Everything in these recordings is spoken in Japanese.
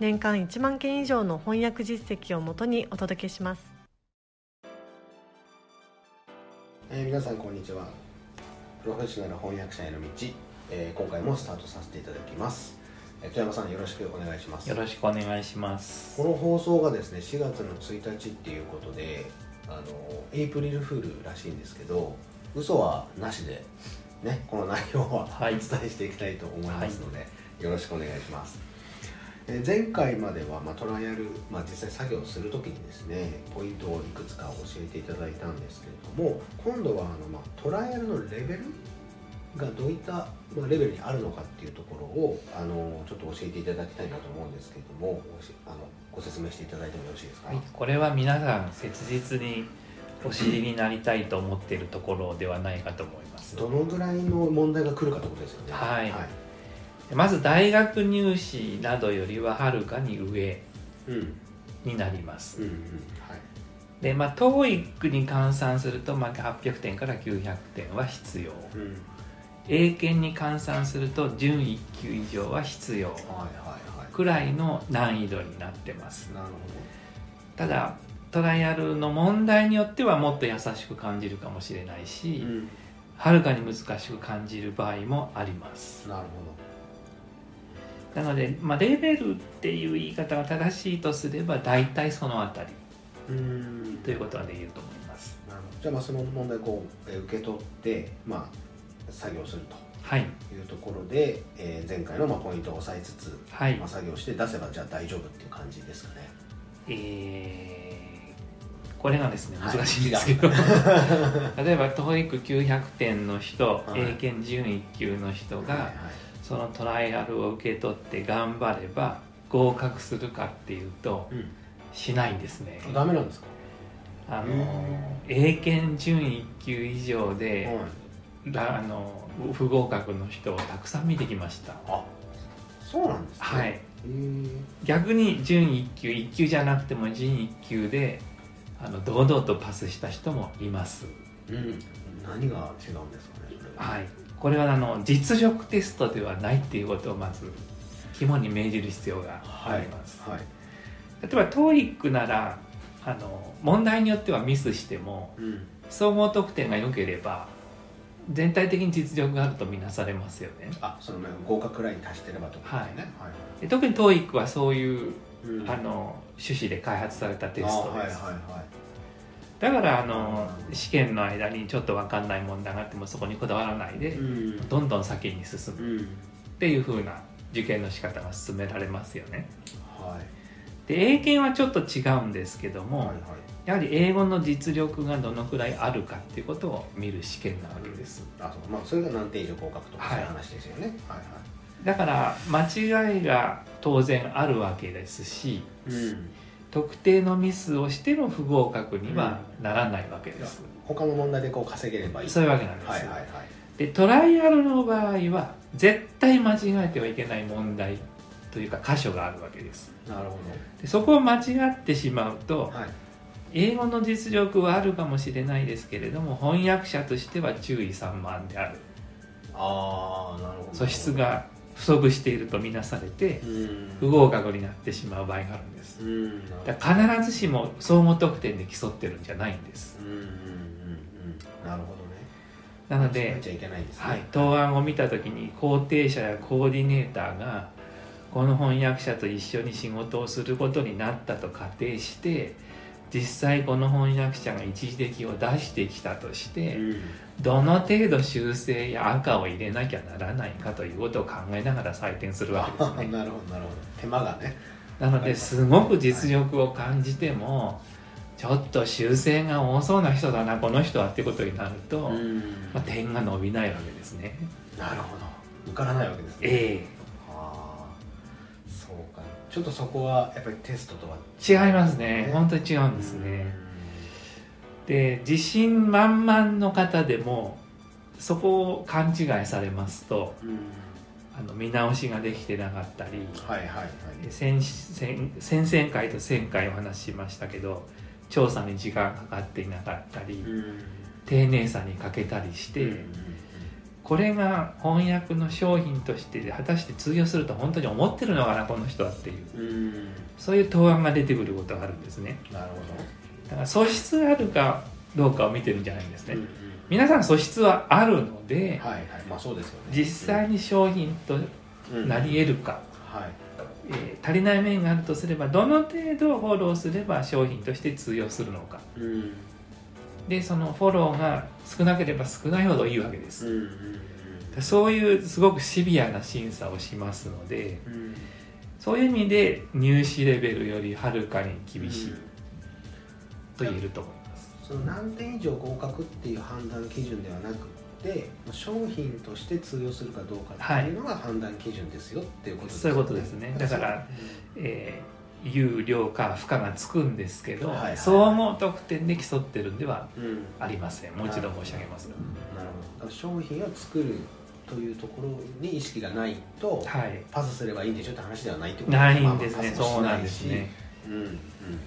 年間1万件以上の翻訳実績をもとにお届けします、えー、皆さんこんにちは。プロフェッショナル翻訳者への道、えー、今回もスタートさせていただきます。富山さんよろしくお願いします。よろしくお願いします。この放送がですね4月の1日っていうことであのエイプリルフールらしいんですけど嘘はなしでねこの内容はお伝えしていきたいと思いますので、はい、よろしくお願いします。え前回までは、まあ、トライアル、まあ、実際作業する時にですねポイントをいくつか教えていただいたんですけれども今度はあの、まあ、トライアルのレベルがどういった、まあ、レベルにあるのかっていうところをあのちょっと教えていただきたいなと思うんですけれどもあのご説明していただいてもよろしいですか、はい、これは皆さん切実にお知りになりたいと思っているところではないかと思います。どのぐらいの問題が来るかってことですよね。はい、はいまず大学入試などよりははるかに上になります、でまあ TOEIC に換算すると、まあ、800点から900点は必要、うん、英検に換算すると準1級以上は必要。くらいの難易度になってます、なるほど。ただトライアルの問題によってはもっと優しく感じるかもしれないし、はるかに難しく感じる場合もあります。なるほどなので、まあ、レベルっていう言い方が正しいとすれば大体そのあたり。ということはできると思います。なるほど。じゃあまあその問題こう受け取って、まあ、作業すると。はい、いうところで、えー、前回のまあポイントを押さえつつ、はい。まあ、作業して出せばじゃあ大丈夫っていう感じですかね。えー、これがですね難しいんですけど、はい、例えば TOEIC900 点の人、はい、英検準1級の人が、はいはいそのトライアルを受け取って頑張れば合格するかっていうと、うん、しないんですね。ダメなんですか？あの英検準1級以上で、あの不合格の人をたくさん見てきました。あそうなんですね。はい。逆に準1級1級じゃなくても準1級であの堂々とパスした人もいます、うん、何が違うんですかねはいこれはあの実力テストではないっていうことをまず肝に銘じる必要があります、はいはい、例えば TOEIC ならあの問題によってはミスしても、うん、総合得点が良ければ全体的に実力があるとみなされますよね。あその合格ラインに達してればとかね、はい、特に TOEIC はそういう、うん、あの趣旨で開発されたテストです、はいはいはいだからあの試験の間にちょっと分かんない問題があってもそこにこだわらないで、どんどん先に進む。っていうふうな受験の仕方が進められますよね。はい、で英検はちょっと違うんですけども、はいはい、やはり英語の実力がどのくらいあるかっていうことを見る試験なわけです。あそう。まあ、それが何点以上合格とかそういう話ですよね。はいはい。だから間違いが当然あるわけですし、うん、特定のミスをしても不合格にはならないわけです、うん、他の問題でこう稼げればいい。そういうわけなんです、はいはいはい、でトライアルの場合は絶対間違えてはいけない問題というか箇所があるわけです。なるほど。でそこを間違ってしまうと、はい、英語の実力はあるかもしれないですけれども翻訳者としては注意散漫である。ああなるほど。素質が不足しているとみなされて不合格になってしまう場合があるんです。だから必ずしも総合得点で競ってるんじゃないんです。なるほどね。なので、はい、答案を見た時に肯定者やコーディネーターがこの翻訳者と一緒に仕事をすることになったと仮定して実際この翻訳者が一時的を出してきたとして、うん、どの程度修正や赤を入れなきゃならないかということを考えながら採点するわけですね。なるほどなるほど。手間がね。なのですごく実力を感じても、ちょっと修正が多そうな人だなこの人はってことになると、まあ、点が伸びないわけですね。なるほど。受からないわけですね。えちちょっとそこはやっぱりテストとは違いますね、ね、本当に違うんですね、で自信満々の方でもそこを勘違いされますと、あの見直しができてなかったり、はいはいはい、先先先々回と1000回お話ししましたけど調査に時間かかっていなかったり、丁寧さに欠けたりして、これが翻訳の商品として果たして通用すると本当に思ってるのかなこの人はっていう、そういう答案が出てくることがあるんですね。なるほど。だから素質があるかどうかを見てるんじゃないんですね、うんうん、皆さん素質はあるので、はいはい。まあそうですよね、実際に商品となり得るか、うん、はい。えー、足りない面があるとすればどの程度フォローすれば商品として通用するのか、うん、でそのフォローが少なければ少ないほどいいわけです、うんうんうん、そういうすごくシビアな審査をしますので、うん、そういう意味で入試レベルよりはるかに厳しい、と言えると思います。その何点以上合格っていう判断基準ではなくて商品として通用するかどうかっていうのが判断基準ですよっていうことですね、はい、そういうことですね。だから、えー有料か負荷がつくんですけど、はいはい。はい、総合得点で競ってるんではありません、うん、もう一度申し上げます。が、なるほど。商品を作るというところに意識がないと、はい、パスすればいいんでしょって話ではないってことないんですね、そうなんですね、うんうん、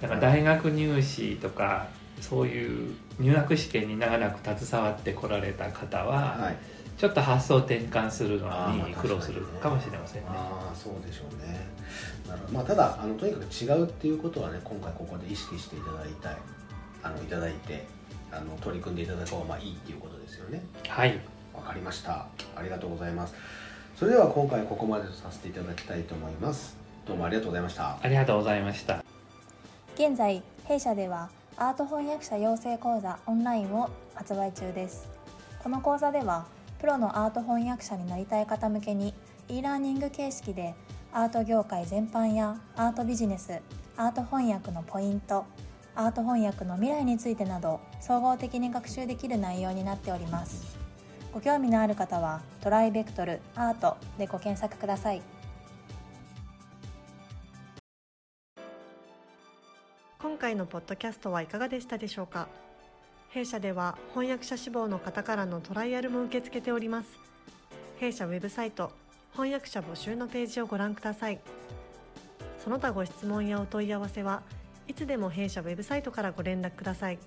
だから大学入試とかそういう入学試験に長らく携わってこられた方は、はい、ちょっと発想転換するのに苦労するかもしれませんね。ああそうでしょうね。なるまあ、ただあのとにかく違うっていうことはね今回ここで意識していただいたいあのいただいてあの取り組んでいただく方がまあいいっていうことですよね。はい。わかりました。ありがとうございます。それでは今回ここまでとさせていただきたいと思います。どうもありがとうございました。ありがとうございました。現在弊社ではアート翻訳者養成講座オンラインを発売中です。この講座ではプロのアート翻訳者になりたい方向けに e ラーニング形式でアート業界全般やアートビジネスアート翻訳のポイントアート翻訳の未来についてなど総合的に学習できる内容になっております。ご興味のある方はトライベクトルアートでご検索ください。今回のポッドキャストはいかがでしたでしょうか？弊社では翻訳者志望の方からのトライアルも受け付けております弊社ウェブサイト翻訳者募集のページをご覧くださいその他ご質問やお問い合わせはいつでも弊社ウェブサイトからご連絡ください。